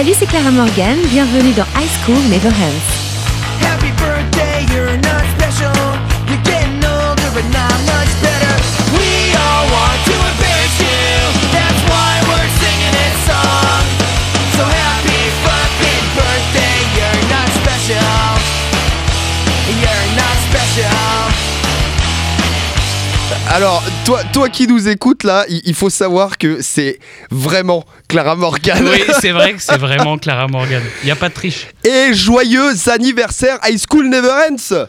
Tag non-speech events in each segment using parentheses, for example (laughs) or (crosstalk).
Salut, c'est Clara Morgan. Bienvenue dans High School Never Ends. Happy birthday, you're not special. You're getting older, but not much better. We all want to embarrass you. That's why we're singing this song. So happy fucking birthday, you're not special. You're not special. Alors, toi, toi qui nous écoutes là, il, il faut savoir que c'est vraiment Clara Morgan. Oui, (laughs) c'est vrai que c'est vraiment Clara Morgan. Il n'y a pas de triche. Et joyeux anniversaire High School Never Ends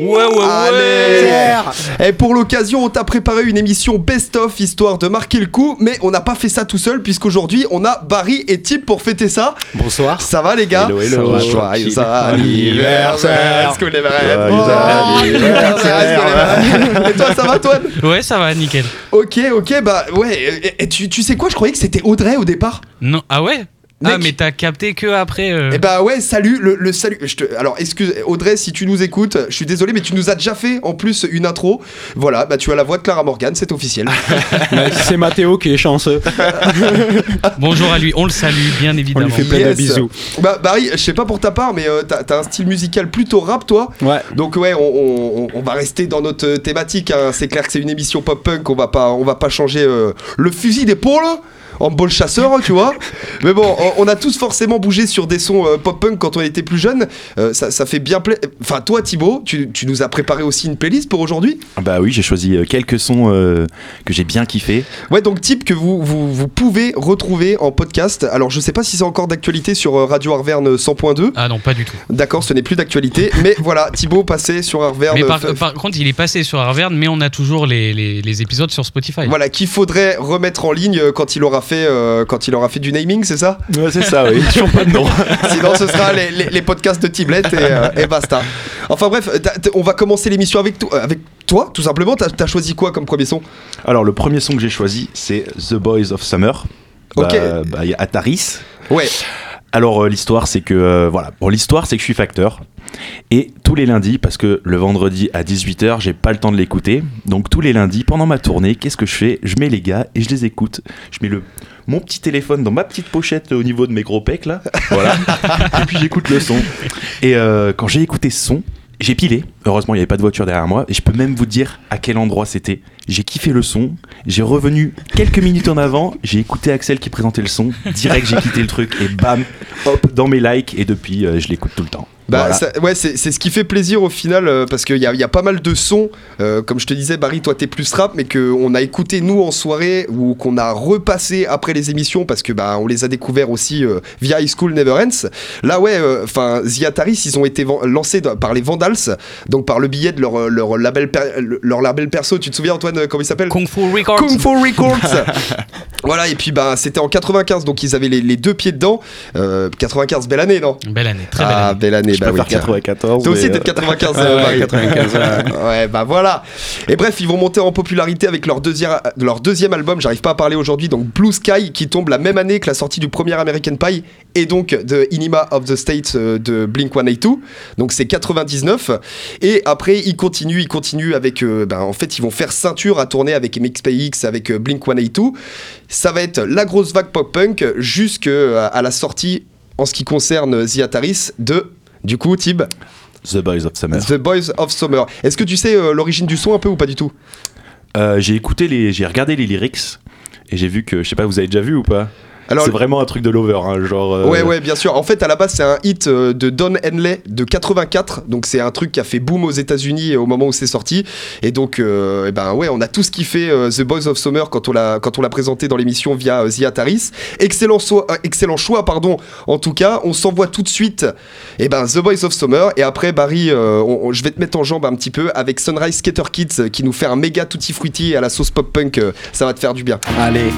Ouais, ouais, Allez Et pour l'occasion, on t'a préparé une émission best-of histoire de marquer le coup, mais on n'a pas fait ça tout seul puisqu'aujourd'hui on a Barry et Tip pour fêter ça. Bonsoir. Ça va les gars Hello, hello. Ça va, Joyeux anniversaire. Et toi, ça va toi Ouais, ça va, nickel. Ok, ok, bah ouais. Et, et tu, tu sais quoi, je croyais que c'était Audrey au départ. Non, ah ouais? Ah, Mec. mais t'as capté que après. euh, Eh bah ouais, salut, le, le salut. Je te- alors, excuse, Audrey, si tu nous écoutes, je suis désolé, mais tu nous as déjà fait en plus une intro. Voilà, bah tu as la voix de Clara Morgan, c'est officiel. (laughs) C'est Mathéo qui est chanceux. (laughs) Bonjour à lui, on le salue, bien On évidemment. lui fait plein de bisous. bah Barry, je sais pas pour ta part, mais euh, t'as un style musical plutôt rap, toi. Ouais. Donc ouais, on, on- on- on va rester dans notre thématique. hein. C'est clair que c'est une émission pop-punk, on va pas, on va pas changer euh, le fusil d'épaule. En bol chasseur, tu vois. Mais bon, on, a tous forcément bougé sur des sons euh, pop-punk quand on était plus jeune. Euh, ça, ça fait bien plaisir. Enfin, toi, Thibaut, tu, tu nous as préparé aussi une playlist pour aujourd'hui? Bah oui, j'ai choisi euh, quelques sons euh, que j'ai bien kiffé. Ouais, donc type que vous, vous, vous pouvez retrouver en podcast. Alors, je sais pas si c'est encore d'actualité sur Radio Arverne 100.2. Ah non, pas du tout. D'accord, ce n'est plus d'actualité. (laughs) mais voilà, Thibaut passé sur Arverne. Mais par, contre, il est passé sur Harvard, mais on a toujours les, les- les épisodes sur Spotify. Voilà, qu'il faudrait remettre en ligne quand il aura fait, euh, quand il aura fait du naming, c'est ça Ouais, c'est ça, oui. (laughs) Toujours pas de nom. Sinon, ce sera les, les- les podcasts de Tiblet et, euh, et basta. Enfin bref, on va commencer l'émission avec, toi- avec toi, tout simplement. T'as as choisi quoi comme premier son? Alors, le premier son que j'ai choisi, c'est The Boys of Summer. Ok. Bah, bah, il y a Ataris. Ouais. Alors, euh, l'histoire, c'est que. euh, voilà. Bon, l'histoire, c'est que je suis facteur. Et tous les lundis, parce que le vendredi à 18h, j'ai pas le temps de l'écouter. Donc, tous les lundis, pendant ma tournée, qu'est-ce que je fais? Je mets les gars et je les écoute. Je mets le. Mon petit téléphone dans ma petite pochette au niveau de mes gros pecs là, voilà. (laughs) et puis j'écoute le son. Et euh, quand j'ai écouté ce son, j'ai pilé. Heureusement, il n'y avait pas de voiture derrière moi. Et je peux même vous dire à quel endroit c'était. J'ai kiffé le son. J'ai revenu quelques minutes en avant. J'ai écouté Axel qui présentait le son. Direct, j'ai quitté le truc. Et bam, hop, dans mes likes. Et depuis, euh, je l'écoute tout le temps. Bah, Voilà. ça- ouais, c'est c'est ce qui fait plaisir au final euh, parce qu'il y a, il y a pas mal de sons. euh, comme je te disais, Barry, toi t'es plus rap, mais qu'on a écouté nous en soirée ou qu'on a repassé après les émissions parce que bah on les a découverts aussi euh, via High School Never Ends. Là, ouais, enfin, The Ataris, ils ont été lancés par les Vandals, donc par le billet de leur, euh, leur label, per- leur label perso. Tu te souviens, Antoine, euh, comment il s'appelle? Kung Fu Records. Kung Fu Records (laughs) Voilà, et puis bah, c'était en 95, donc ils avaient les, les deux pieds dedans. Euh, 95, belle année, non? Belle année, très belle Ah, année. belle année, Je bah oui. préfère 94. Toi aussi, t'es euh, de 95, (laughs) Ouais, euh, ouais, Marie. 95, ouais. Ouais, bah voilà. Et bref, ils vont monter en popularité avec leur deuxième, leur deuxième album, j'arrive pas à parler aujourd'hui, donc Blue Sky, qui tombe la même année que la sortie du premier American Pie et donc de Inima of the States euh, de Blink 182. Donc c'est 99. Et après, ils continuent, ils continuent avec. euh, ben, en fait, ils vont faire ceinture à tourner avec MXPX, avec euh, Blink 182. Ça va être la grosse vague pop-punk jusqu'à à la sortie, en ce qui concerne The Ataris, de. Du coup, Tib, The Boys of Summer. The Boys of Summer. Est-ce que tu sais euh, l'origine du son un peu ou pas du tout? Euh, j'ai écouté les, j'ai regardé les lyrics et j'ai vu que, je sais pas, vous avez déjà vu ou pas? C'est vraiment un truc de lover, hein, genre. euh, Ouais, ouais, bien sûr. En fait, à la base, c'est un hit euh, de Don Henley de 84. Donc, c'est un truc qui a fait boom aux États-Unis au moment où c'est sorti. Et donc, euh, eh ben ouais, on a tous kiffé euh, The Boys of Summer quand on l'a quand on l'a présenté dans l'émission via euh, The Ataris. Excellent, so- euh, excellent choix, pardon. En tout cas, on s'envoie tout de suite. Et ben The Boys of Summer. Et après, Barry, euh, on- on- je vais te mettre en jambe un petit peu avec Sunrise Skater Kids qui nous fait un méga tutti frutti à la sauce pop punk. euh, ça va te faire du bien. Allez.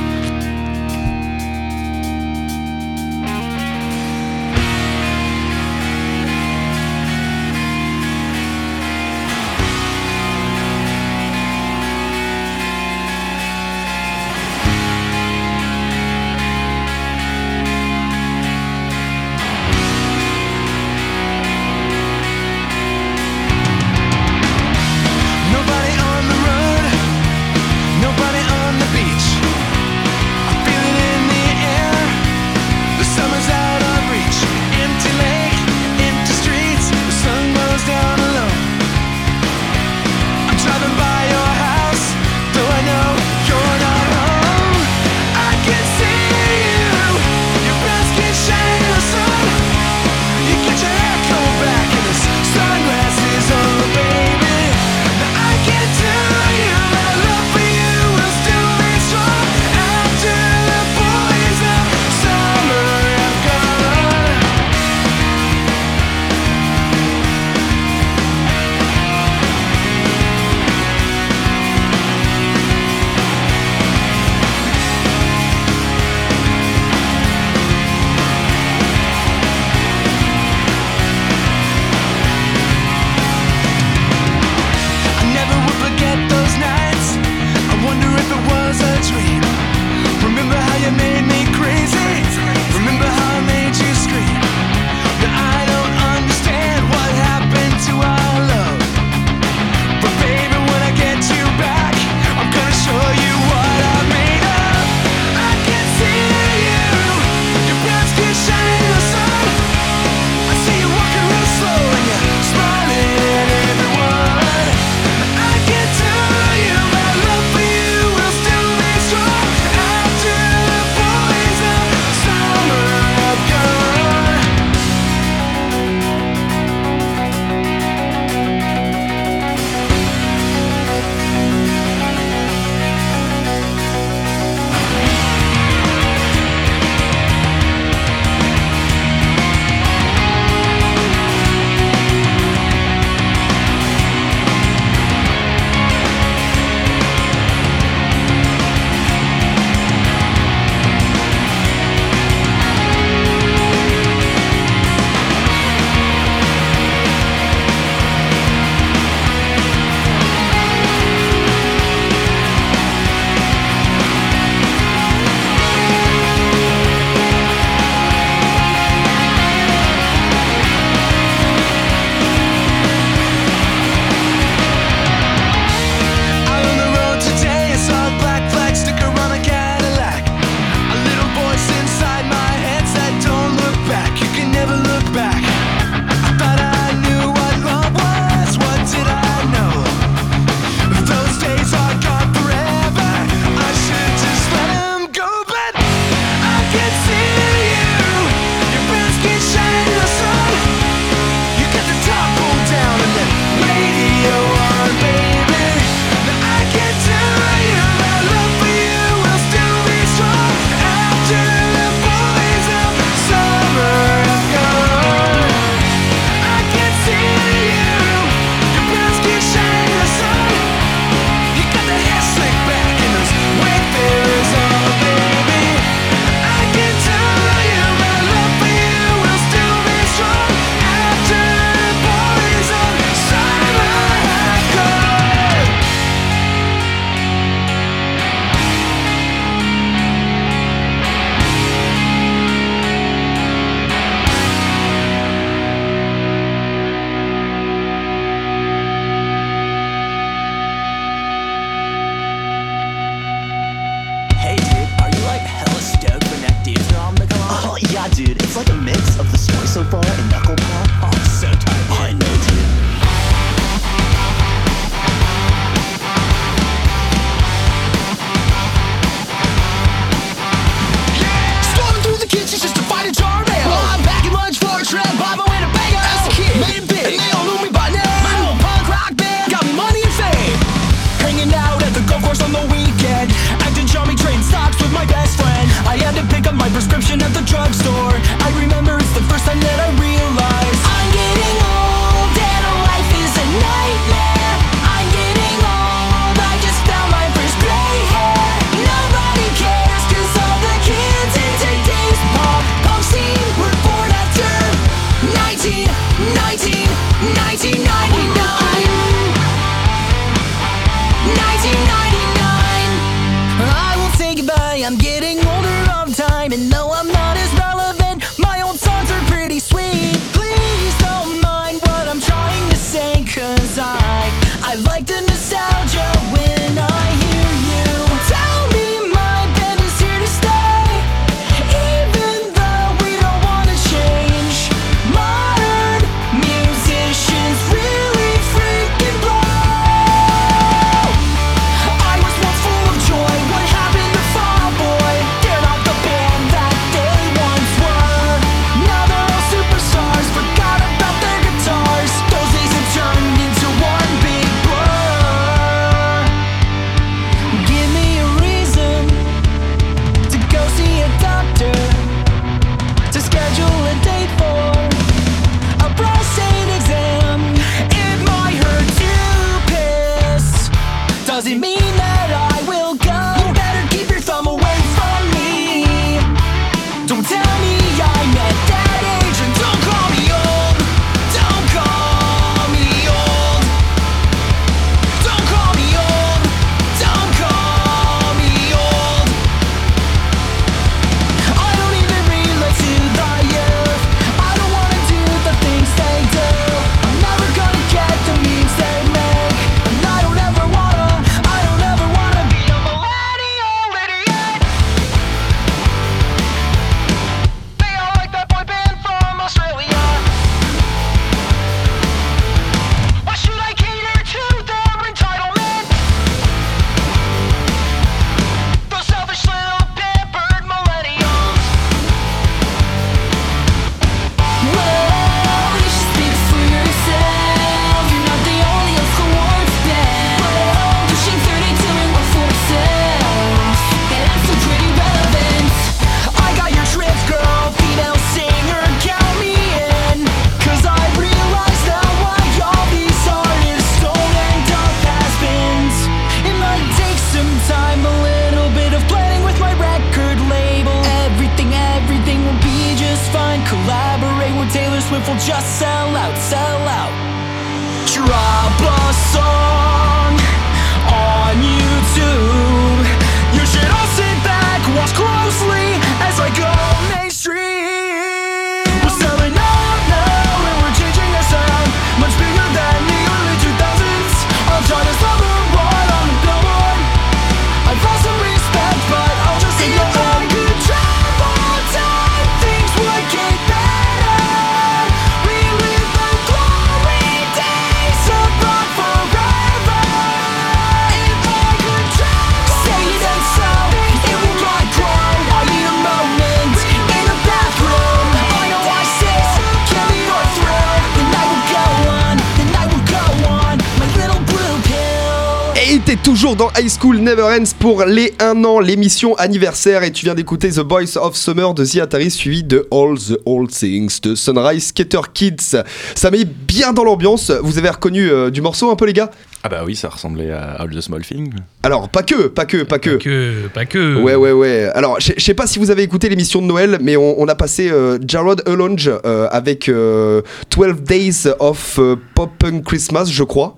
était toujours dans High School Never Ends pour les 1 an, l'émission anniversaire. Et tu viens d'écouter The Boys of Summer de The Atari, suivi de All the Old Things de Sunrise Skater Kids. Ça met bien dans l'ambiance. Vous avez reconnu euh, du morceau un peu, les gars? Ah bah oui, ça ressemblait à All the Small Things. Alors, pas que, pas que, pas que. Pas que, pas que. Ouais, ouais, ouais. Alors, je sais pas si vous avez écouté l'émission de Noël, mais on, a passé euh, Jared Alonge euh, avec 12 Days of Pop Punk Christmas, je crois.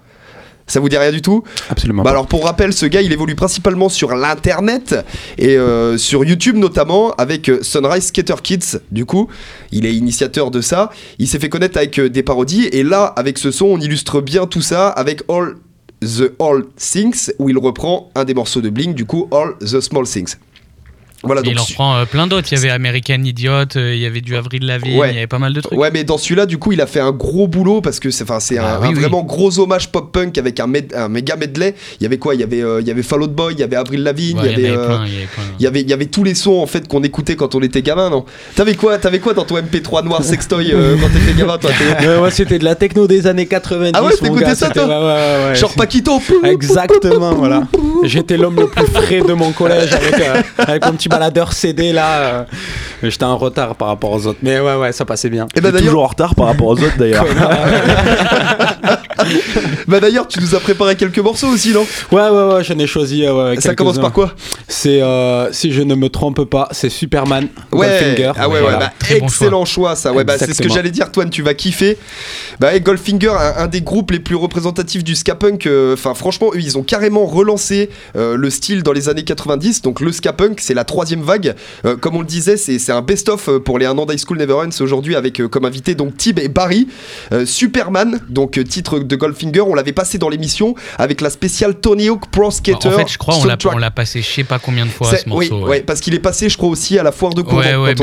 Ça vous dit rien du tout Absolument. Bah alors pour rappel, ce gars, il évolue principalement sur l'internet et euh, sur YouTube notamment avec euh, Sunrise Skater Kids. Du coup, il est initiateur de ça. Il s'est fait connaître avec euh, des parodies et là, avec ce son, on illustre bien tout ça avec All the All Things où il reprend un des morceaux de Blink, du coup All the Small Things. Voilà, Et il donc en reprend euh, plein d'autres. Il y avait American Idiot, euh, il y avait du Avril Lavigne, Ouais. il y avait pas mal de trucs. Ouais, mais dans celui-là, du coup, il a fait un gros boulot parce que c'est, enfin, c'est Ah un, oui, un oui. vraiment gros hommage pop-punk avec un, med- un méga medley. Il y avait quoi? Il y avait, euh, il y avait Fall Out Boy, il y avait Avril Lavigne, Ouais, il y avait. en avait euh, plein, il y avait plein. il y avait, il y avait tous les sons en fait qu'on écoutait quand on était gamin, non? T'avais quoi, t'avais quoi dans ton MP3 noir sextoy euh, (laughs) quand t'étais gamin, toi? Ouais, ouais, c'était de la techno des années 90. Ah ouais, t'écoutais ça, toi? ouais, ouais, ouais, Genre Paquito Exactement, voilà. J'étais l'homme le plus frais de mon collège avec, euh, avec mon petit baladeur CD là. euh. J'étais en retard par rapport aux autres. Mais ouais, ouais, ça passait bien. Et d'ailleurs, toujours en retard par rapport aux autres d'ailleurs. (laughs) (laughs) bah d'ailleurs, tu nous as préparé quelques morceaux aussi, non? Ouais, ouais, ouais, j'en ai choisi. euh, ouais, Ça commence par quoi? C'est, euh, si je ne me trompe pas, c'est Superman. Ouais, Goldfinger. ah ouais, ouais, Voilà. bah, Très bon excellent choix. ça. Ouais, bah, c'est ce que j'allais dire, Toine, tu vas kiffer. Bah, et Goldfinger, un, un des groupes les plus représentatifs du ska punk. euh, Enfin, franchement, eux, ils ont carrément relancé euh, le style dans les années 90. Donc, le ska punk, c'est la troisième vague. Euh, comme on le disait, c'est c'est un best-of pour les Un an d'High School Never Ends aujourd'hui avec euh, comme invité donc Tib et Barry. Euh, Superman, donc titre de Goldfinger, on l'avait passé dans l'émission avec la spéciale Tony Hawk Pro Skater. en fait, je crois on l'a passé je sais pas combien de fois ce morceau. oui, ouais. parce qu'il est passé, je crois aussi à la foire de Courant Ouais, ouais,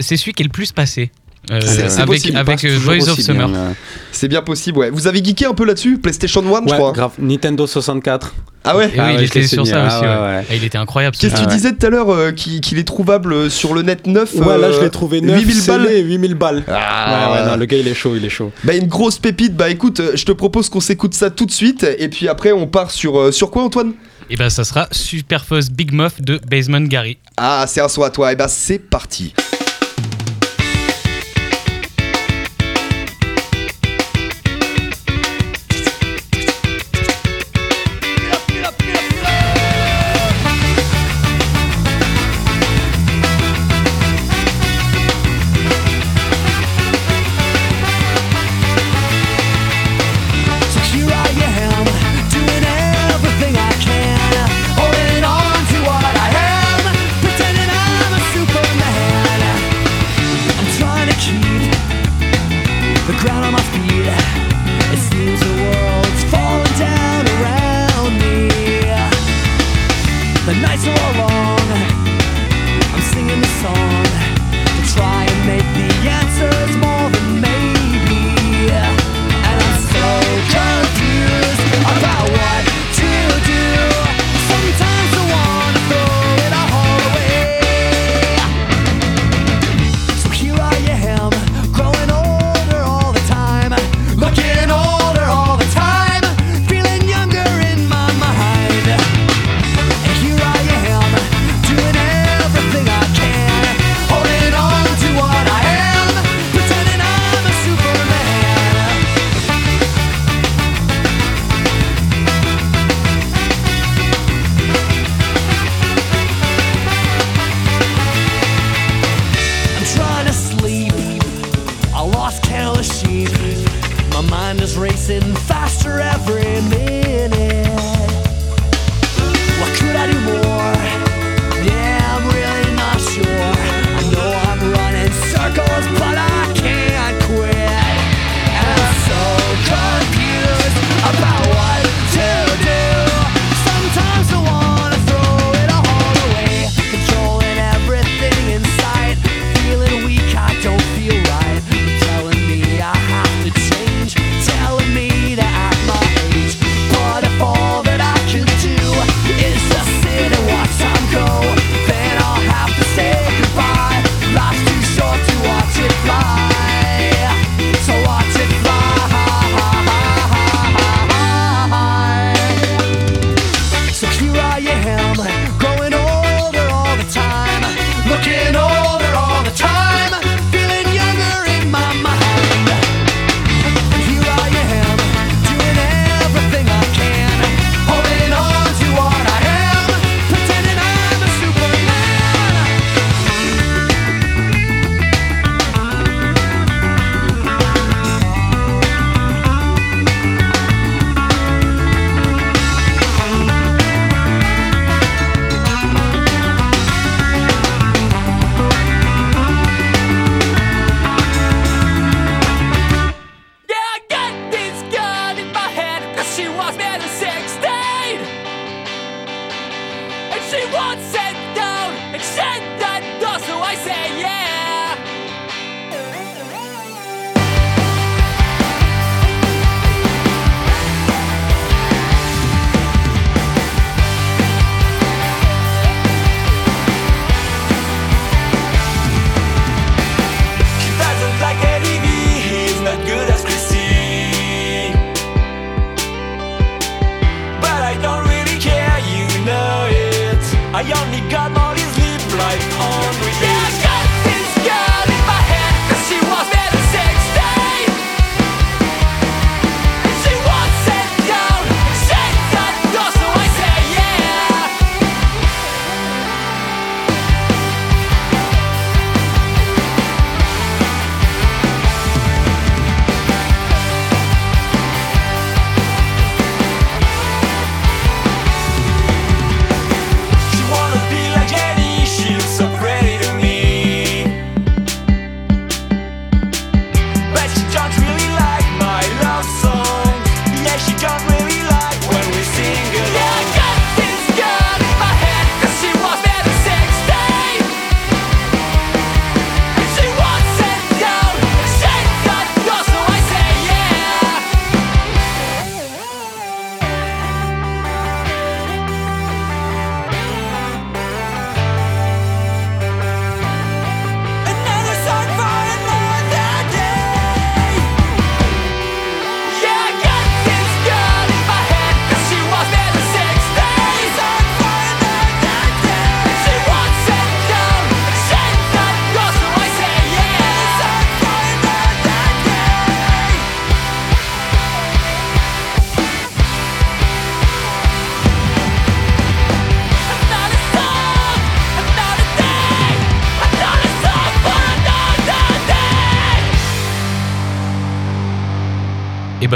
C'est celui qui est le plus passé. Euh, C'est- avec possible, il avec euh, Boys of Summer. euh. C'est bien possible, ouais. Vous avez geeké un peu là-dessus PlayStation 1, je crois. grave. Nintendo 64. Ah ouais oui, Ah il ouais, je était sur ça Ah aussi. ouais, ouais. ouais. Et il était incroyable. ce Qu'est-ce que tu Ah ouais. disais tout à l'heure euh, qu'il est trouvable euh, sur le net neuf Ouais, là, je l'ai trouvé 9 8000 balles. 8000 balles. Ah, ouais, ouais, non, le gars, il est chaud, il est chaud. Bah une grosse pépite. Bah écoute, je te propose qu'on s'écoute ça tout de suite et puis après on part sur euh, sur quoi Antoine? Et ben ça sera Superfuzz Big Muff de Basement Gary. Ah, c'est un son à toi. Et bah c'est parti.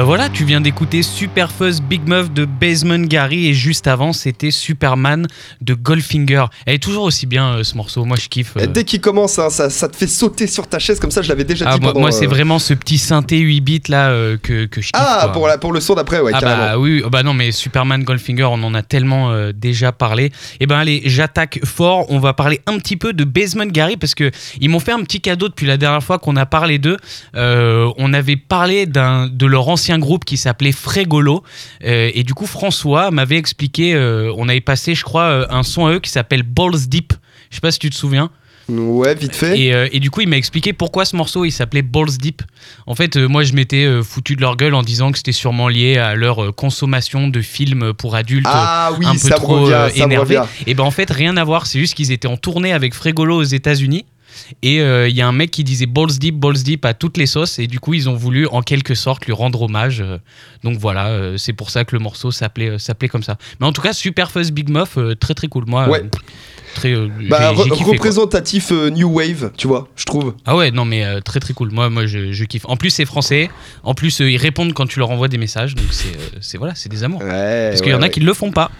Ben voilà, tu viens d'écouter Super Fuzz Big Muff de Basement Gary et juste avant c'était Superman de Goldfinger. Elle est toujours aussi bien euh, ce morceau, moi je kiffe. euh. Dès qu'il commence, hein, ça, ça te fait sauter sur ta chaise comme ça. Je l'avais déjà Ah, dit moi, pendant, moi, c'est euh, vraiment ce petit synthé 8 bits là euh, que, que je kiffe. Ah, quoi. pour, la, pour le son d'après, ouais, Ah carrément. bah oui, bah non mais Superman Goldfinger, on en a tellement euh, déjà parlé. Et ben allez, j'attaque fort. On va parler un petit peu de Basement Gary parce que ils m'ont fait un petit cadeau depuis la dernière fois qu'on a parlé d'eux. Euh, on avait parlé de leur ancien groupe qui s'appelait Frégolo Euh, et du coup François m'avait expliqué. euh, on avait passé, je crois, euh, un son à eux qui s'appelle Balls Deep. Je sais pas si tu te souviens. Ouais, vite fait. Et, euh, et du coup, il m'a expliqué pourquoi ce morceau il s'appelait Balls Deep. En fait, euh, moi je m'étais euh, foutu de leur gueule en disant que c'était sûrement lié à leur consommation de films pour adultes. Ah oui, un peu ça trop revient, ça me énervé. revient. Et ben en fait, rien à voir. C'est juste qu'ils étaient en tournée avec Frégolo aux États-Unis. Et euh, il y a un mec qui disait Balls Deep, Balls Deep à toutes les sauces. Et du coup, ils ont voulu en quelque sorte lui rendre hommage. euh, donc voilà, euh, c'est pour ça que le morceau s'appelait euh, s'appelait comme ça. Mais en tout cas, Super Fuzz Big Muff, euh, très très cool. Moi, Ouais. euh, très, euh, Bah, kiffé, représentatif euh, New Wave, tu vois, je trouve. Ah ouais, non mais euh, très très cool. Moi, moi je, je kiffe. En plus, c'est français. En plus, euh, ils répondent quand tu leur envoies des messages. Donc c'est euh, c'est- voilà, c'est des amours. Ouais. Parce qu'il y en a qui ne le font pas.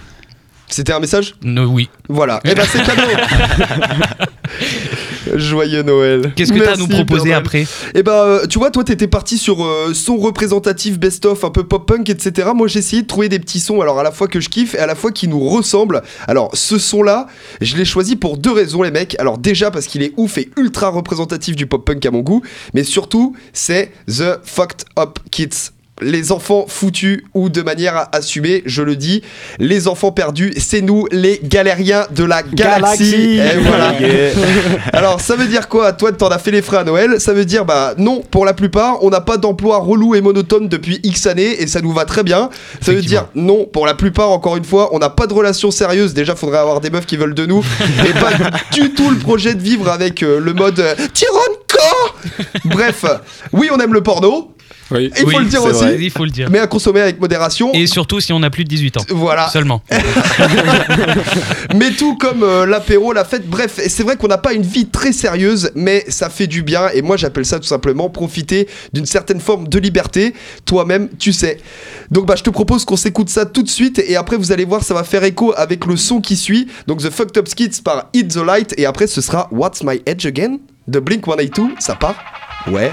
C'était un message? No, oui. Voilà. Et ben c'est cadeau. (laughs) (laughs) Joyeux Noël. Qu'est-ce que tu as à nous proposer après Et bah, euh, tu vois, toi, t'étais parti sur euh, son représentatif best-of, un peu pop-punk, etc. Moi, j'ai essayé de trouver des petits sons, alors à la fois que je kiffe et à la fois qui nous ressemblent. Alors, ce son-là, je l'ai choisi pour deux raisons, les mecs. Alors, déjà, parce qu'il est ouf et ultra représentatif du pop-punk à mon goût, mais surtout, c'est The Fucked Up Kids. Les enfants foutus ou de manière assumée, je le dis, les enfants perdus, c'est nous les galériens de la galaxie. Galaxie. Et voilà. (laughs) (laughs) Alors, ça veut dire quoi Toi, t'en as fait les frais à Noël? Ça veut dire, bah non, pour la plupart, on n'a pas d'emploi relou et monotone depuis X années et ça nous va très bien. Ça veut dire, non, pour la plupart, encore une fois, on n'a pas de relation sérieuse. Déjà, faudrait avoir des meufs qui veulent de nous (laughs) et pas du tout le projet de vivre avec euh, le mode euh, Tyrannico (laughs) Bref, oui, on aime le porno, Oui. il faut Oui, le dire aussi, vrai, Il faut le dire. mais à consommer avec modération. Et surtout si on a plus de 18 ans. Voilà. Seulement. (laughs) mais tout comme euh, l'apéro, la fête, bref, c'est vrai qu'on n'a pas une vie très sérieuse, mais ça fait du bien, et moi j'appelle ça tout simplement profiter d'une certaine forme de liberté, toi-même tu sais. Donc bah je te propose qu'on s'écoute ça tout de suite, et après vous allez voir, ça va faire écho avec le son qui suit, donc The Fucked Up Skits par Hit the Light, et après ce sera What's My Edge Again? De Blink 182, ça part? Ouais.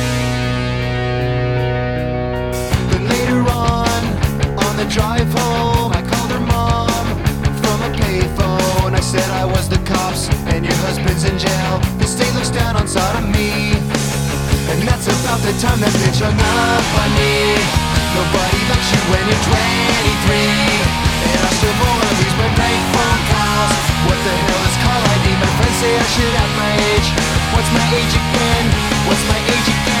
The drive home, I called her mom from a payphone. I said I was the cops and your husband's in jail. The state looks down on sodomy. And that's about the time that bitch hung up on me. Nobody likes you when you're 23. And I still more abuse my prank phone calls. What the hell is call ID? My friends say I should have my age. What's my age again? What's my age again?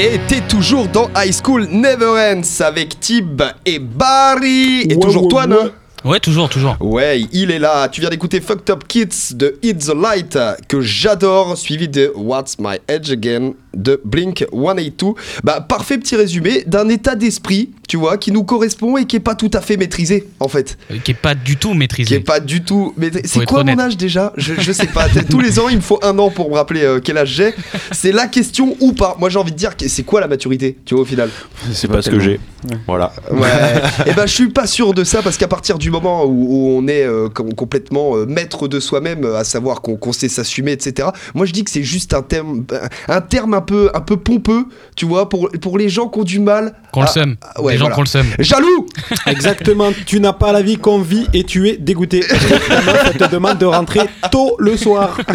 Et t'es toujours dans High School Never Ends avec Tib et Barry. Et Ouais, toujours ouais, toi, ouais. non Ouais, toujours, toujours. Ouais, il est là. Tu viens d'écouter Fucked Up Kids de Hit the Light que j'adore, suivi de What's My Edge Again de Blink 182. Bah, parfait petit résumé d'un état d'esprit, tu vois, qui nous correspond et qui est pas tout à fait maîtrisé, en fait. Euh, Qui est pas du tout Qui est maîtrisé. pas du tout. Mais c'est quoi mon âge déjà? Je, je sais pas. (laughs) Tous les ans, il me faut un an pour me rappeler euh, quel âge j'ai. C'est la question ou pas. Moi, j'ai envie de dire, c'est quoi la maturité, tu vois, au final? C'est pas ce que j'ai. Voilà. Ouais. (laughs) et ben je suis pas sûr de ça parce qu'à partir du moment où, où on est euh, com- complètement euh, maître de soi-même, euh, à savoir qu'on sait s'assumer, etc. Moi je dis que c'est juste un terme, un terme un peu, un peu pompeux, tu vois, pour, pour les gens qui ont du mal. Qu'on le à- seum. ah, ouais, Les gens voilà. qu'on le seum. Jaloux (laughs) Exactement, tu n'as pas la vie qu'on vit et tu es dégoûté. (laughs) Elle te demande de rentrer tôt le soir. (laughs)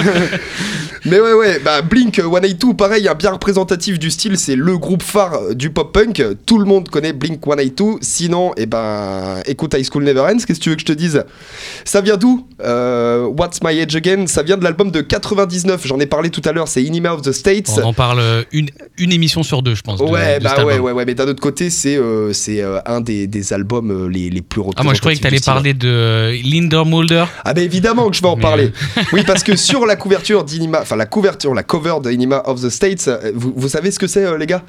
Mais ouais, ouais, bah Blink 182, pareil, un bien représentatif du style, c'est le groupe phare du pop-punk. Tout le monde connaît Blink 182. Sinon, eh ben, écoute High School Never Ends, qu'est-ce que tu veux que je te dise? Ça vient d'où? Euh, What's My Age Again? Ça vient de l'album de 99, j'en ai parlé tout à l'heure, c'est Inima of the States. On en parle euh, une, une émission sur deux, je pense. de- Ouais, de bah ouais, ouais, ouais, mais d'un autre côté, c'est euh, c'est euh, un des, des albums les, les plus représentatifs. Ah, moi je croyais que du style. parler de Linder Mulder. Ah bah évidemment que je vais en Mais, parler. oui, parce que (laughs) sur la couverture d'Inima, enfin la couverture, la cover d'Inima of the States, vous, vous savez ce que c'est les gars?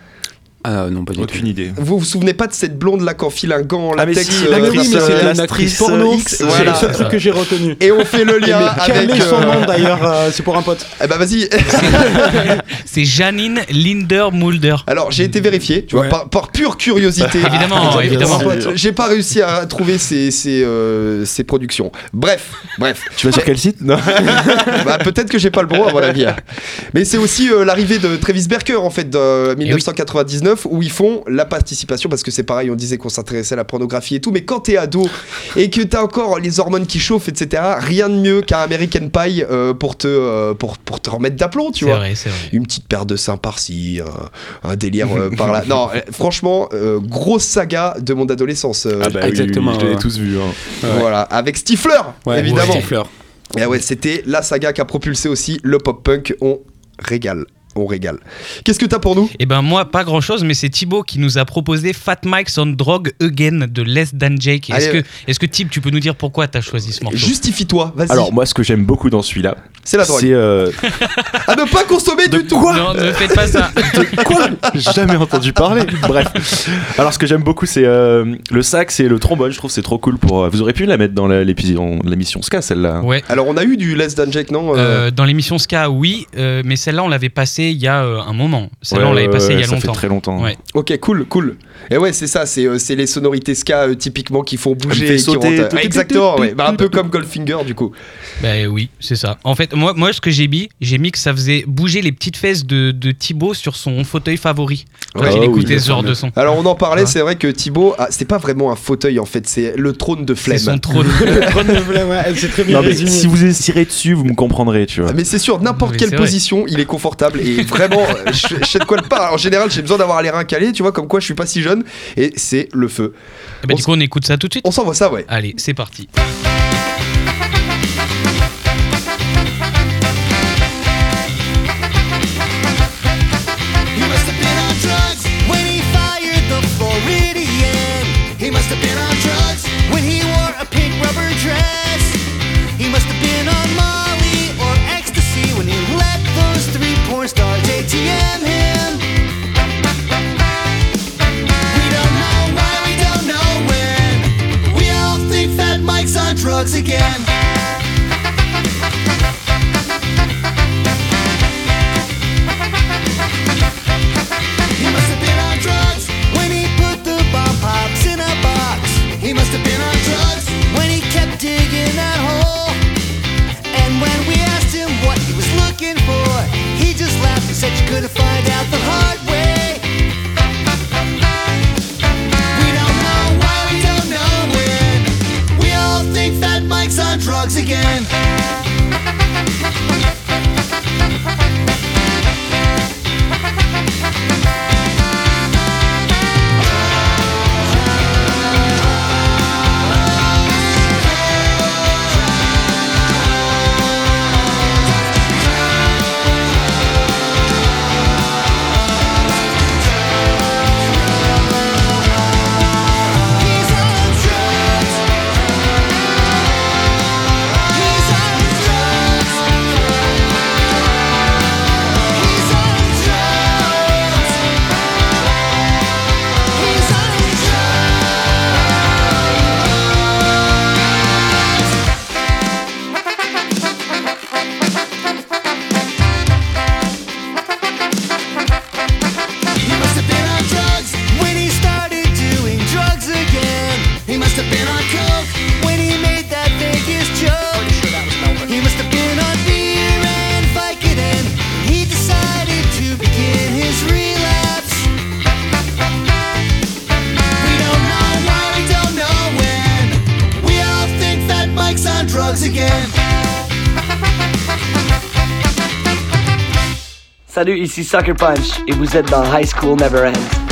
Ah non, pas du tout. Aucune idée. Vous vous souvenez pas de cette blonde là qui enfile un gant en Ah, latex si, euh, Ah, mais oui, l'actrice, mais euh, c'était une l'actrice, actrice euh, porno. C'est voilà. le seul truc que j'ai retenu. Et on fait le lien Mais quel avec. est son euh, nom d'ailleurs euh, C'est pour un pote. Eh bah vas-y. (laughs) C'est Janine Linder Mulder. Alors j'ai été vérifié, tu vois, Ouais. par, par pure curiosité. (laughs) Évidemment, (laughs) évidemment. J'ai pas réussi à trouver ces, ces, euh, ces productions. Bref, bref. Tu vas sur quel site? Non. bah, peut-être que j'ai pas le bon à mon avis. hein. Mais c'est aussi euh, l'arrivée de Travis Barker en fait de 1999 où ils font la participation parce que c'est pareil, on disait qu'on s'intéressait à la pornographie et tout, mais quand t'es ado (laughs) et que t'as encore les hormones qui chauffent, etc. Rien de mieux qu'un American Pie euh, pour te euh, pour, pour te remettre d'aplomb, tu vois. vrai, c'est vrai. Une petite paire de seins par-ci, un, un délire euh, (laughs) par là. Non, franchement, euh, grosse saga de mon adolescence. euh, Ah bah oui, Exactement, oui, je l'ai ouais. tous vus. hein. Ouais. Voilà, avec Stifler, Ouais, évidemment. ouais, Stifler. Et ouais, c'était la saga qui a propulsé aussi le pop-punk. On régale. On régale. Qu'est-ce que t'as pour nous? Eh ben moi, pas grand chose, mais c'est Thibaut qui nous a proposé Fat Mike's on Drug Again de Less Than Jake. Est-ce que, que Tib, tu peux nous dire pourquoi t'as choisi ce morceau? Justifie-toi, vas-y. Alors moi, ce que j'aime beaucoup dans celui-là, c'est la drogue. c'est euh, (laughs) À ne pas consommer du tout. Non, ne faites pas ça. (laughs) quoi? J'ai jamais entendu parler. Bref. Alors ce que j'aime beaucoup, c'est euh, le sax et le trombone. Je trouve que c'est trop cool pour. euh, Vous auriez pu la mettre dans l'épisode- l'émission Ska, celle-là. Ouais. Alors, on a eu du Less Than Jake, non? Euh, Euh, dans l'émission Ska, oui, euh, mais celle-là, on l'avait passée il y a euh, un moment. Celle-là, Ouais, on l'avait ouais, passée il y a ça longtemps. fait très longtemps. Ouais. Ok, cool, cool. Et ouais, c'est ça, c'est euh, c'est les sonorités ska euh, typiquement qui font bouger, et qui sauter, Exactement, ouais. Bah, un peu comme Goldfinger du coup. Ben oui, c'est ça. En fait, moi, moi ce que j'ai mis, j'ai mis que ça faisait bouger les petites fesses de, de Thibaut sur son fauteuil favori quand il Ah oui, écoutait le ce genre de son. Alors on en parlait, Ouais. c'est vrai que Thibaut, ah, c'est pas vraiment un fauteuil en fait, c'est le trône de C'est (laughs) (laughs) flemme. son trône. C'est très bien Non, mais résumé. si vous estirez dessus, vous me comprendrez, tu vois. Ah, Mais c'est sûr, n'importe quelle c'est vrai. position, il est confortable et (laughs) vraiment, je, je sais de quoi le parle. En général, j'ai besoin d'avoir les reins calés, tu vois, comme quoi je suis pas si jeune et c'est le feu. Eh ben, On du coup, on écoute ça tout de suite. On s'envoie ça, ouais. Allez, c'est parti. Drugs again. Salut, ici Sucker Punch et vous êtes dans High School Never Ends.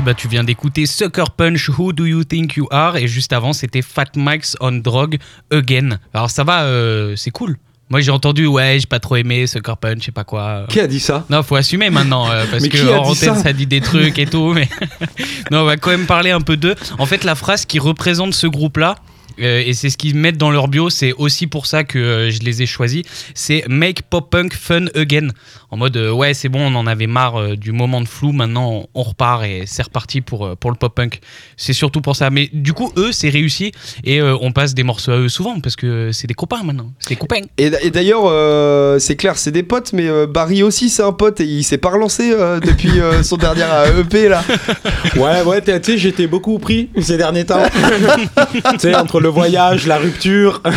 Et bah tu viens d'écouter Sucker Punch, Who Do You Think You Are? Et juste avant c'était Fat Mike's on Drug Again. Alors ça va, euh, c'est cool. Moi j'ai entendu, ouais, j'ai pas trop aimé Sucker Punch, je sais pas quoi. Qui a dit ça? Non, faut assumer maintenant, euh, parce (laughs) Mais que dit antenne, ça ça dit des trucs et tout. Mais (laughs) non, on va quand même parler un peu d'eux. En fait, la phrase qui représente ce groupe-là, et c'est ce qu'ils mettent dans leur bio, c'est aussi pour ça que euh, je les ai choisis, c'est Make Pop Punk Fun Again. En mode, euh, ouais, c'est bon, on en avait marre euh, du moment de flou, maintenant on, repart et c'est reparti pour, euh, pour le pop punk. C'est surtout pour ça. Mais du coup, eux, c'est réussi et euh, on passe des morceaux à eux souvent parce que c'est des copains maintenant. C'est des copains. Et, et d'ailleurs, euh, c'est clair, c'est des potes, mais euh, Barry aussi, c'est un pote et il s'est pas relancé euh, depuis euh, son (laughs) dernier euh, EP là. Ouais, ouais, tu sais, j'étais beaucoup pris ces derniers temps. (laughs) tu sais, entre le voyage, la rupture. (laughs)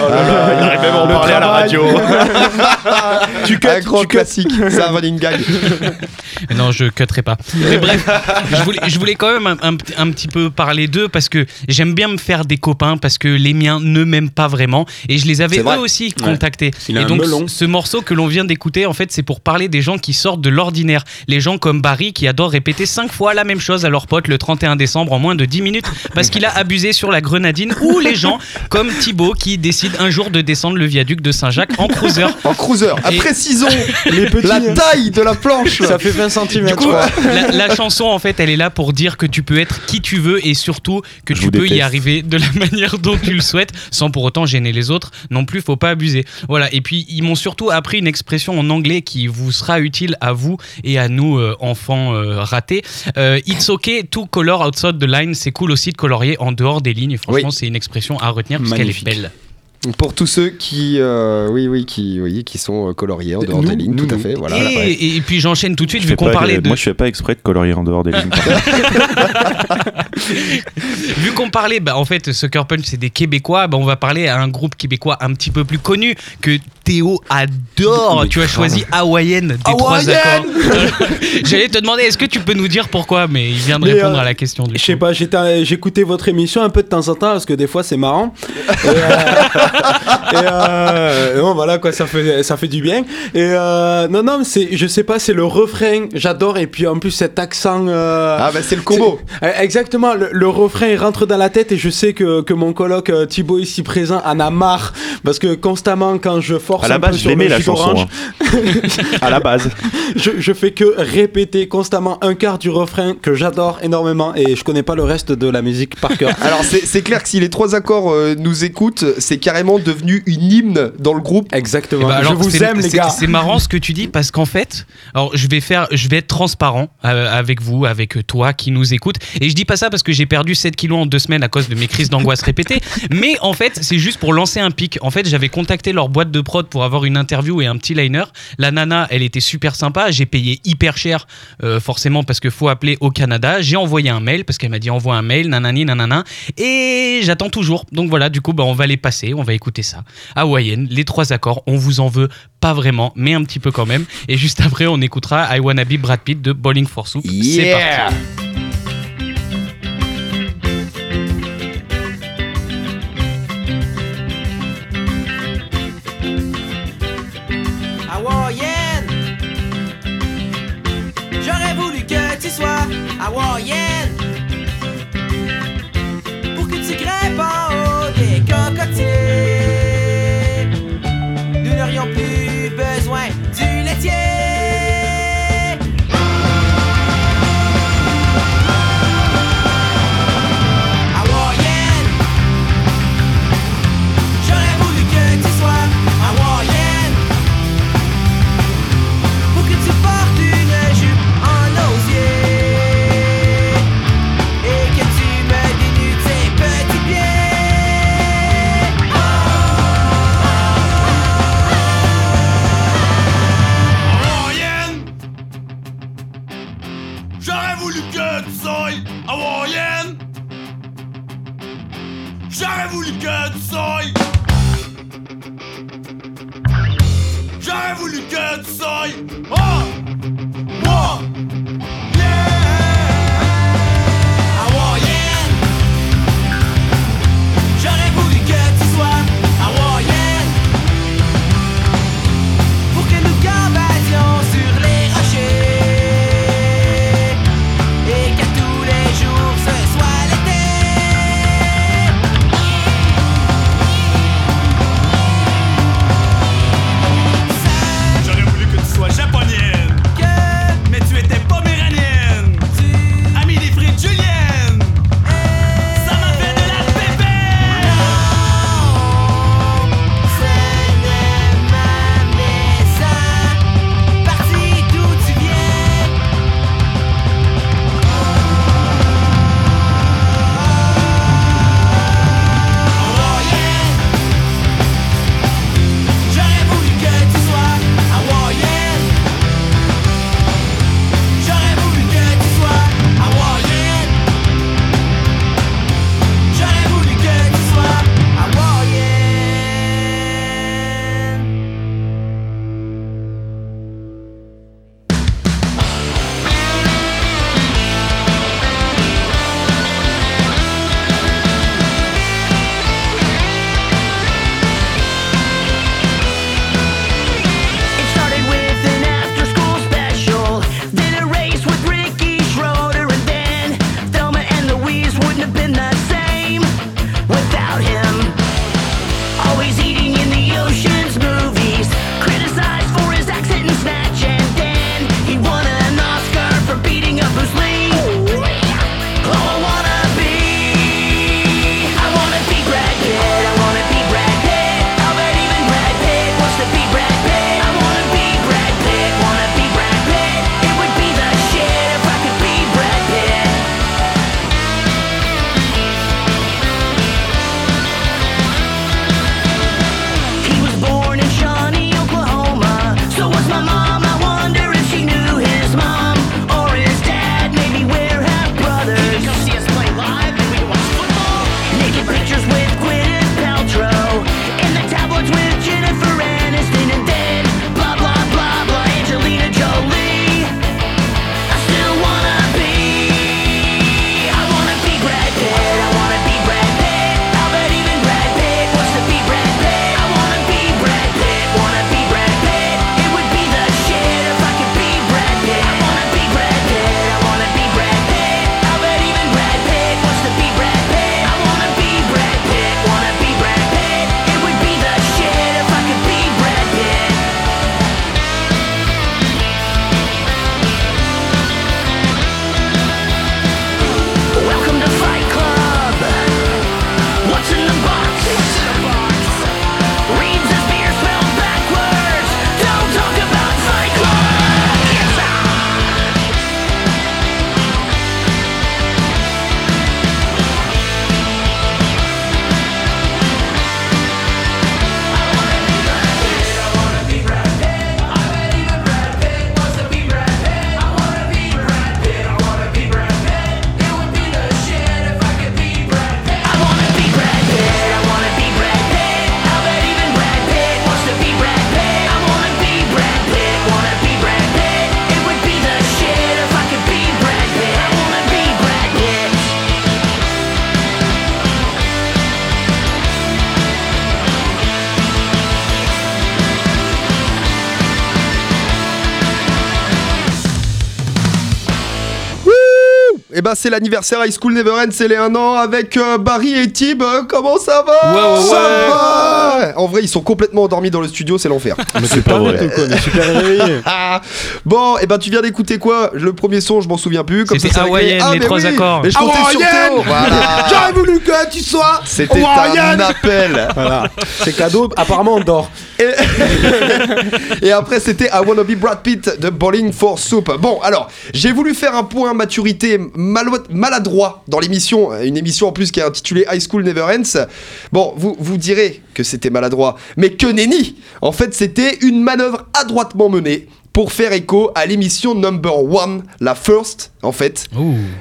Oh là là, (laughs) il arrive même à en Le parler à la radio. (laughs) tu un grand classique, c'est un running gag. Non, je cutterai pas. Mais bref, je voulais, je voulais quand même un, un- un petit peu parler d'eux parce que j'aime bien me faire des copains parce que les miens ne m'aiment pas vraiment et je les avais eux aussi contactés. Il a et donc melon. ce morceau que l'on vient d'écouter, en fait, c'est pour parler des gens qui sortent de l'ordinaire. Les gens comme Barry qui adorent répéter cinq fois la même chose à leur pote le 31 décembre en moins de 10 minutes parce qu'il a abusé sur la grenadine ou les gens comme Thibaut qui décide un jour de descendre le viaduc de Saint-Jacques en cruiser. En cruiser, Et- Les petits. la taille de la planche. Ça fait 20 cm. Du coup, (laughs) la, la chanson, en fait, elle est là pour dire que tu peux être qui tu veux et surtout que Je tu peux y arriver de la (laughs) manière dont tu le souhaites sans pour autant gêner les autres. Non plus, faut pas abuser. Voilà. Et puis, ils m'ont surtout appris une expression en anglais qui vous sera utile à vous et à nous, euh, enfants euh, ratés. Euh, It's okay to color outside the line. C'est cool aussi de colorier en dehors des lignes. Franchement, Oui. C'est une expression à retenir parce qu'elle est belle. Pour tous ceux qui, euh, oui, oui, qui, oui, qui sont euh, coloriés en dehors Nous, des lignes, nous, tout à fait. Voilà. et, Ouais. et puis, j'enchaîne tout de suite Je vu qu'on parlait de. Moi, je fais pas exprès de colorier en dehors des lignes. (laughs) Vu qu'on parlait, bah, en fait, Sucker Punch, c'est des Québécois, bah, on va parler à un groupe québécois un petit peu plus connu que Théo adore. Mais tu as choisi Hawaïenne des trois accords. (laughs) J'allais te demander, est-ce que tu peux nous dire pourquoi Mais il vient de répondre euh, à la question Je sais pas, j'étais- j'écoutais votre émission un peu de temps en temps parce que des fois c'est marrant. Et, euh, (laughs) et, euh, non, voilà quoi, ça fait, ça fait du bien. Et euh, non, non, mais c'est, je sais pas, c'est le refrain, j'adore. Et puis en plus cet accent. euh, Ah bah c'est le combo. euh, Exactement, le, le refrain il rentre dans la tête et je sais que, que mon coloc Thibaut ici présent en a marre parce que constamment quand je force À la un peu base, je sur le la chanson. hein. à la base. (laughs) je, je fais que répéter constamment un quart du refrain que j'adore énormément et je connais pas le reste de la musique par cœur. (laughs) Alors c'est c'est clair que si les trois accords euh, nous écoutent, c'est carrément devenu une hymne dans le groupe. Exactement. Eh ben, alors, je vous aime les gars. C'est marrant ce que tu dis parce qu'en fait, alors je vais faire, je vais être transparent euh, avec vous, avec toi qui nous écoute. Et je dis pas ça parce que j'ai perdu 7 kilos en deux semaines à cause de mes crises d'angoisse répétées. (laughs) Mais en fait, c'est juste pour lancer un pic. En fait, j'avais contacté leur boîte de prod pour avoir une interview et un petit liner. La nana, elle était super sympa. J'ai payé hyper cher, euh, forcément parce que faut appeler au Canada. J'ai envoyé un mail parce qu'elle m'a dit envoie un mail, nanani, nanana. Et j'attends toujours. Donc voilà, du coup, bah, on va les passer, on va écouter ça. Hawaïenne, les trois accords, on vous en veut pas vraiment, mais un petit peu quand même. Et juste après, on écoutera I Wanna Be Brad Pitt de Bowling for Soup. C'est parti. hawaïenne. J'aurais voulu que tu sois hawaïenne. Ben c'est l'anniversaire High School Never Ends, c'est les 1 an avec euh, Barry et Tib. Euh, comment ça va? Ouais, ouais, Ça ouais. va? En vrai, ils sont complètement endormis dans le studio, c'est l'enfer. (laughs) Mais c'est pas vrai. tout, quoi, mais super réveillé. (laughs) Ah, bon, et ben tu viens d'écouter quoi? Le premier son, je m'en souviens plus. Comme C'était ça, c'est réglé. Hawaïen, Ah, les mais trois oui, accords. Mais je comptais sur Hawaïen Théo. Voilà. (laughs) Tu sois C'était un appel. (laughs) Voilà, c'est cadeau. Apparemment, on dort. (laughs) Et après, c'était I Wanna Be Brad Pitt de Bowling for Soup. Bon, alors, j'ai voulu faire un point maturité maladroit dans l'émission, une émission en plus qui est intitulée High School Never Ends. Bon, vous, vous direz que c'était maladroit, mais que nenni En fait, c'était une manœuvre adroitement menée pour faire écho à l'émission Number One, la first, en fait.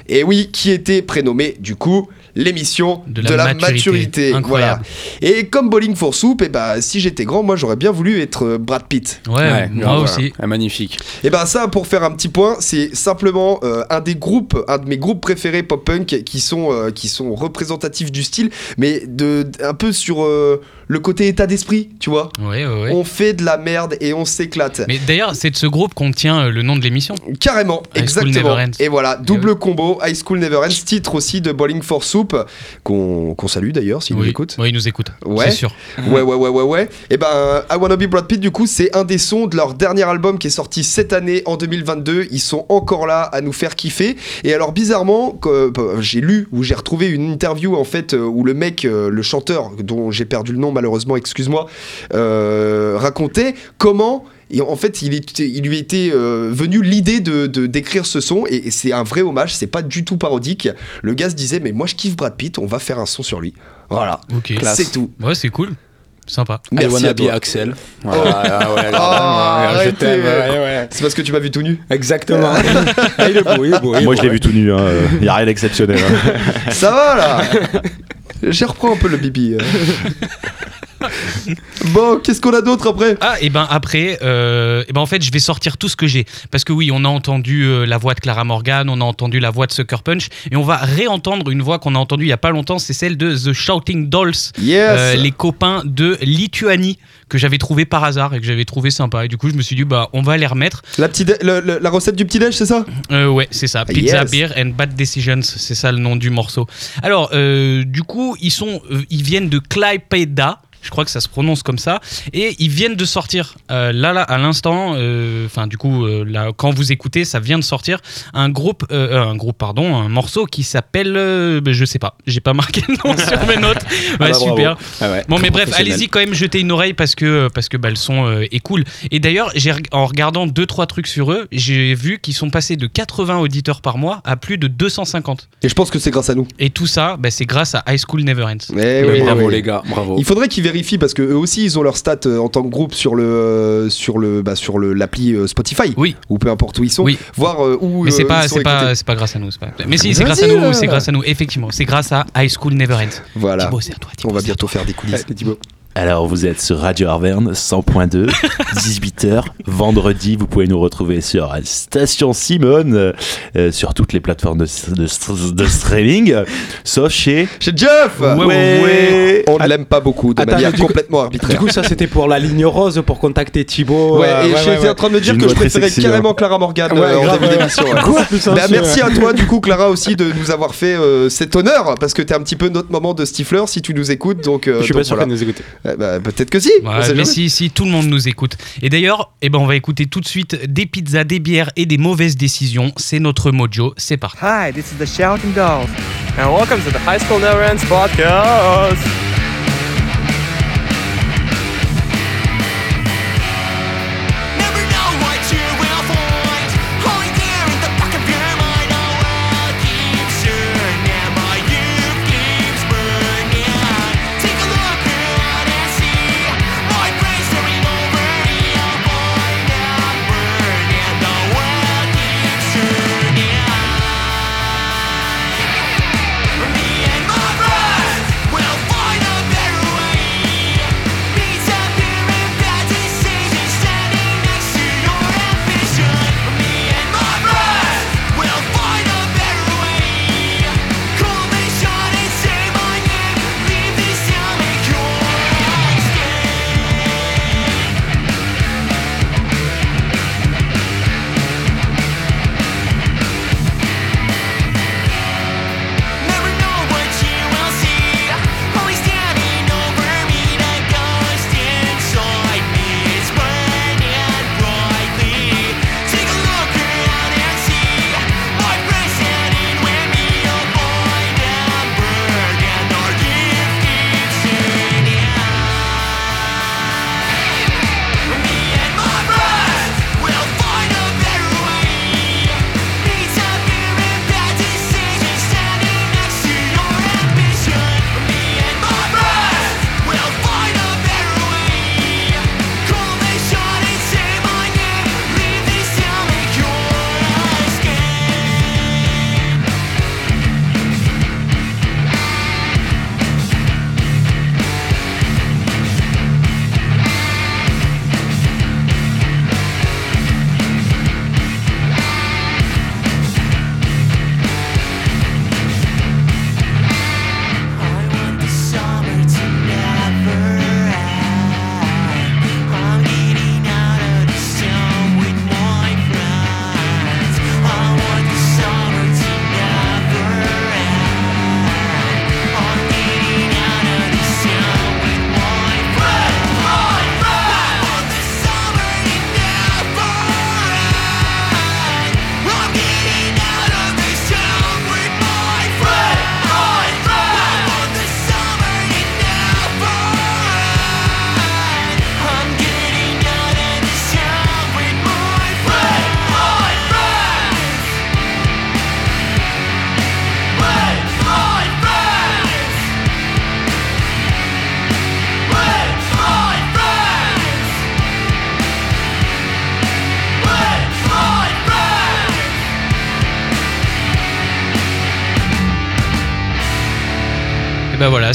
Et oui, qui était prénommée du coup l'émission De de la maturité. maturité. Incroyable. Voilà. Et comme Bowling for Soup, et bah, si j'étais grand, moi j'aurais bien voulu être euh, Brad Pitt. Ouais, moi grave, aussi. magnifique. Et ben ça, pour faire un petit point, c'est simplement euh, un des groupes, un de mes groupes préférés pop-punk qui sont, euh, qui sont représentatifs du style, mais de, un peu sur euh, le côté état d'esprit, tu vois. Ouais, ouais, ouais. On fait de la merde et on s'éclate. Mais d'ailleurs, c'est de ce groupe qu'on tient euh, le nom de l'émission. Carrément, High exactement. Et voilà, double combo, High School Never Ends, titre aussi de Bowling for Soup, qu'on salue d'ailleurs s'il oui. nous écoute. Oui, ils nous écoutent. Ouais. C'est sûr. Ouais, ouais, ouais, ouais, ouais. Et ben, I Wanna Be Brad Pitt, du coup, c'est un des sons de leur dernier album qui est sorti cette année, en 2022. Ils sont encore là à nous faire kiffer. Et alors, bizarrement, euh, j'ai lu ou j'ai retrouvé une interview, en fait, euh, où le mec, le chanteur, dont j'ai perdu le nom, malheureusement, excuse-moi, euh, racontait comment. Et en fait, il, est- il lui était euh, venu l'idée de d'écrire ce son, et, et c'est un vrai hommage, c'est pas du tout parodique. Le gars se disait, mais moi je kiffe Brad Pitt, on va faire un son sur lui. Voilà, Ok. c'est tout. Ouais, c'est cool. Sympa. I Merci wanna à be toi. Axel. Voilà, ouais, ouais, Oh, ouais, je t'aime, ouais, ouais. C'est parce que tu m'as vu tout nu. Exactement. Ah, il est beau, il est beau. il est Moi, beau, je l'ai vu tout nu, hein. Il y a rien d'exceptionnel. hein. Ça va là (laughs) J'ai reprends un peu le bibi. (laughs) bon, qu'est-ce qu'on a d'autre après? Ah, et ben après, euh, et ben en fait, je vais sortir tout ce que j'ai. Parce que oui, on a entendu euh, la voix de Clara Morgan, on a entendu la voix de Sucker Punch, et on va réentendre une voix qu'on a entendue il y a pas longtemps, c'est celle de The Shouting Dolls, Yes euh, les copains de Lituanie, que j'avais trouvé par hasard et que j'avais trouvé sympa. Et du coup, je me suis dit, bah, on va les remettre. la, petite le- le- la recette du petit-déj, c'est ça? Ouais, c'est ça. Pizza, Yes. Beer and Bad Decisions, c'est ça le nom du morceau. Alors, du coup, ils sont, ils viennent de Klaipeda. Je crois que ça se prononce comme ça. Et ils viennent de sortir, euh, là, là, à l'instant, euh, enfin, du coup, euh, là, quand vous écoutez, ça vient de sortir, un groupe, un groupe, pardon, un morceau qui s'appelle, euh, ben, je sais pas, j'ai pas (laughs) marqué le nom sur mes notes. (laughs) Ouais, bah, super. Ah ouais, Bon, mais bref, allez-y quand même jeter une oreille parce que, parce que bah, le son euh, est cool. Et d'ailleurs, en regardant deux trois trucs sur eux, j'ai vu qu'ils sont passés de 80 auditeurs par mois à plus de 250. Et je pense que c'est grâce à nous. Et tout ça, bah, c'est grâce à High School Never Ends. Eh oui, bravo oui. les gars, bravo. Il faudrait qu'ils vérifient parce que eux aussi ils ont leurs stats euh, en tant que groupe sur le euh, sur le bah, sur le l'appli euh, Spotify Oui. ou peu importe où ils sont Oui. voir où Mais c'est pas, ils sont c'est pas, pas grâce à nous. c'est Pas... Mais si, c'est grâce à nous. C'est grâce à nous. Effectivement, c'est grâce à High School Never Ends. voilà Thibaut, toi. Thibaut, on va bientôt toi. faire des coulisses Thibaut. Alors, vous êtes sur Radio Arverne 100.2, 18h, (laughs) vendredi. Vous pouvez nous retrouver sur Station Simone, euh, euh, sur toutes les plateformes de, de, de streaming, sauf chez. chez Jeff Ouais, ouais, ouais. on ne l'aime pas beaucoup de Attends, manière du coup- complètement Du arbitraire coup, ça c'était pour la ligne rose pour contacter Thibaut. Ouais, euh, et j'étais ouais. en train de me dire que je préférais sexy, carrément Clara Morgan Ouais, euh, en début d'émission. Bah, merci ouais. à toi du coup Clara (laughs) aussi de nous avoir fait euh, cet honneur parce que t'es un petit peu notre moment de Stifler si tu nous écoutes donc euh, Je suis donc pas sûr voilà. qu'elle nous écoute. Eh bah, peut-être que si Ouais, mais si, si, tout le monde nous écoute. Et d'ailleurs, eh ben, on va écouter tout de suite des pizzas, des bières et des mauvaises décisions. C'est notre mojo. C'est parti. Hi, this is the Shouting Dolls, and welcome to the High School Never Ends podcast.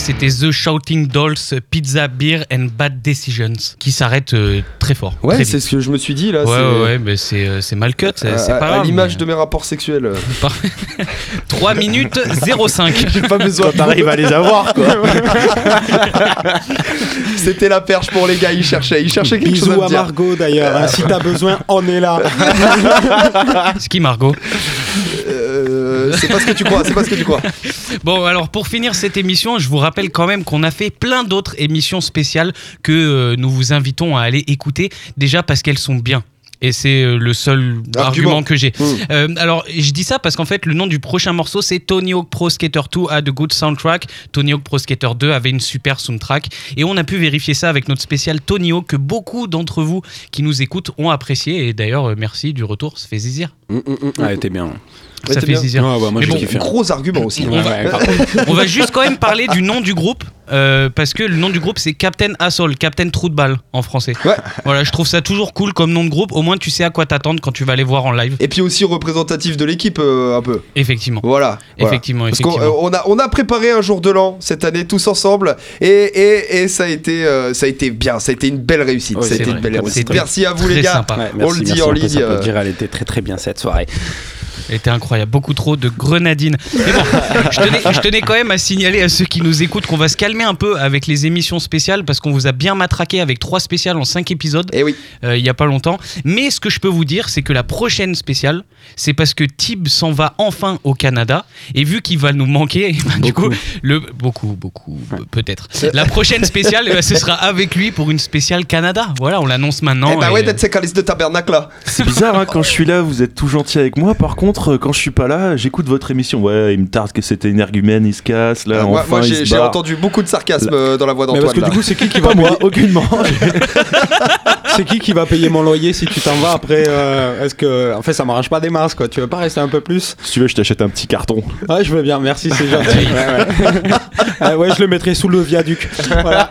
C'était The Shouting Dolls, Pizza Beer and Bad Decisions, qui s'arrête euh, très fort. Ouais, c'est ce que je me suis dit là. Ouais, c'est- ouais, ouais, mais c'est euh, c'est mal cut, c'est à- à- pas à grave. l'image mais- de mes rapports sexuels. euh. Parfait. 3 minutes 05. (laughs) J'ai pas besoin Quand t'arrives à les avoir, quoi. (laughs) C'était la perche pour les gars, ils cherchaient, ils cherchaient quelque chose à Bisous me à dire. Margot d'ailleurs. hein. Si t'as besoin, on est là. (laughs) C'est qui Margot Euh, c'est pas ce que tu crois, c'est pas ce que tu crois. (laughs) Bon, alors pour finir cette émission, je vous rappelle quand même qu'on a fait plein d'autres émissions spéciales que euh, nous vous invitons à aller écouter, déjà parce qu'elles sont bien. Et c'est euh, le seul Argument. argument que j'ai. Mm. Euh, alors, je dis ça parce qu'en fait, le nom du prochain morceau, c'est Tony Hawk Pro Skater 2 a de good soundtrack. Tony Hawk Pro Skater 2 avait une super soundtrack. Et on a pu vérifier ça avec notre spécial Tony Hawk que beaucoup d'entre vous qui nous écoutent ont apprécié. Et d'ailleurs, merci du retour, ça fait zizir. Ah, était bien. Ça fait bien. zizir. Ouais, ouais, moi Mais j'ai bon, kiffé. Gros argument aussi. On va, (laughs) on va juste quand même parler du nom du groupe euh, parce que le nom du groupe c'est Captain Assault, Captain Trou de balle en français. Ouais. Voilà, je trouve ça toujours cool comme nom de groupe. Au moins tu sais à quoi t'attendre quand tu vas les voir en live. Et puis aussi représentatif de l'équipe euh, un peu. Effectivement. Voilà. voilà. Effectivement, Parce effectivement. euh, on a, on a préparé un jour de l'an cette année tous ensemble et, et, et ça, a été, euh, ça a été bien, ça a été une belle réussite. Ouais, ça a c'est été vrai. une belle réussite. Merci à vous les gars. sympa. On le dit merci, en on peut ligne, s'applaudir, Elle était très très bien cette 2. Était incroyable, beaucoup trop de grenadines. Mais bon, je tenais, je tenais quand même à signaler à ceux qui nous écoutent qu'on va se calmer un peu avec les émissions spéciales parce qu'on vous a bien matraqué avec trois spéciales en cinq épisodes. Et oui. euh, il y a pas longtemps. Mais ce que je peux vous dire, c'est que la prochaine spéciale, c'est parce que Tib s'en va enfin au Canada. Et vu qu'il va nous manquer, (laughs) eh ben, du coup, le beaucoup, beaucoup, peut-être. La prochaine spéciale, eh ben, ce sera avec lui pour une spéciale Canada. Voilà, on l'annonce maintenant. eh bah et- ouais, d'être ces calices de tabernacle là. C'est bizarre, hein, quand je suis là, vous êtes tout gentil avec moi. Par contre, quand je suis pas là, j'écoute votre émission. Ouais, il me tarde que c'était une argumène, il se casse. Là, Euh, moi, enfin, moi, il j'ai entendu beaucoup de sarcasme euh, dans la voix Mais parce d'Antoine. que là. du coup, c'est qui qui (laughs) va moi, payer (laughs) aucunement. (laughs) C'est qui qui va payer mon loyer si tu t'en vas après euh, Est-ce que en fait ça m'arrange pas des masses quoi Tu veux pas rester un peu plus? Si tu veux, je t'achète un petit carton. Ouais, je veux bien. Merci, c'est gentil. Ouais, ouais. Ouais, je le mettrai sous le viaduc. Voilà.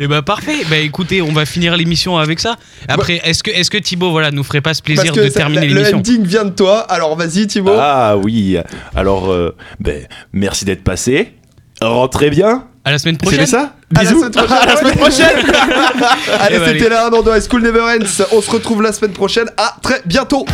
Eh ben parfait. Bah écoutez, on va finir l'émission avec ça. Après, est-ce que, est-ce que Thibaut, voilà, nous ferait pas ce plaisir Parce que de ça- terminer le l'émission ending vient de toi. Alors vas-y Thibaut. Ah oui. Alors, euh, ben, merci d'être passé. Rentrez bien. À la semaine C'est prochaine. ça À la Bisous. (laughs) À la semaine prochaine. (laughs) Allez, Eh ben, c'était là dans High School Never Ends. On se retrouve la semaine prochaine. À très bientôt.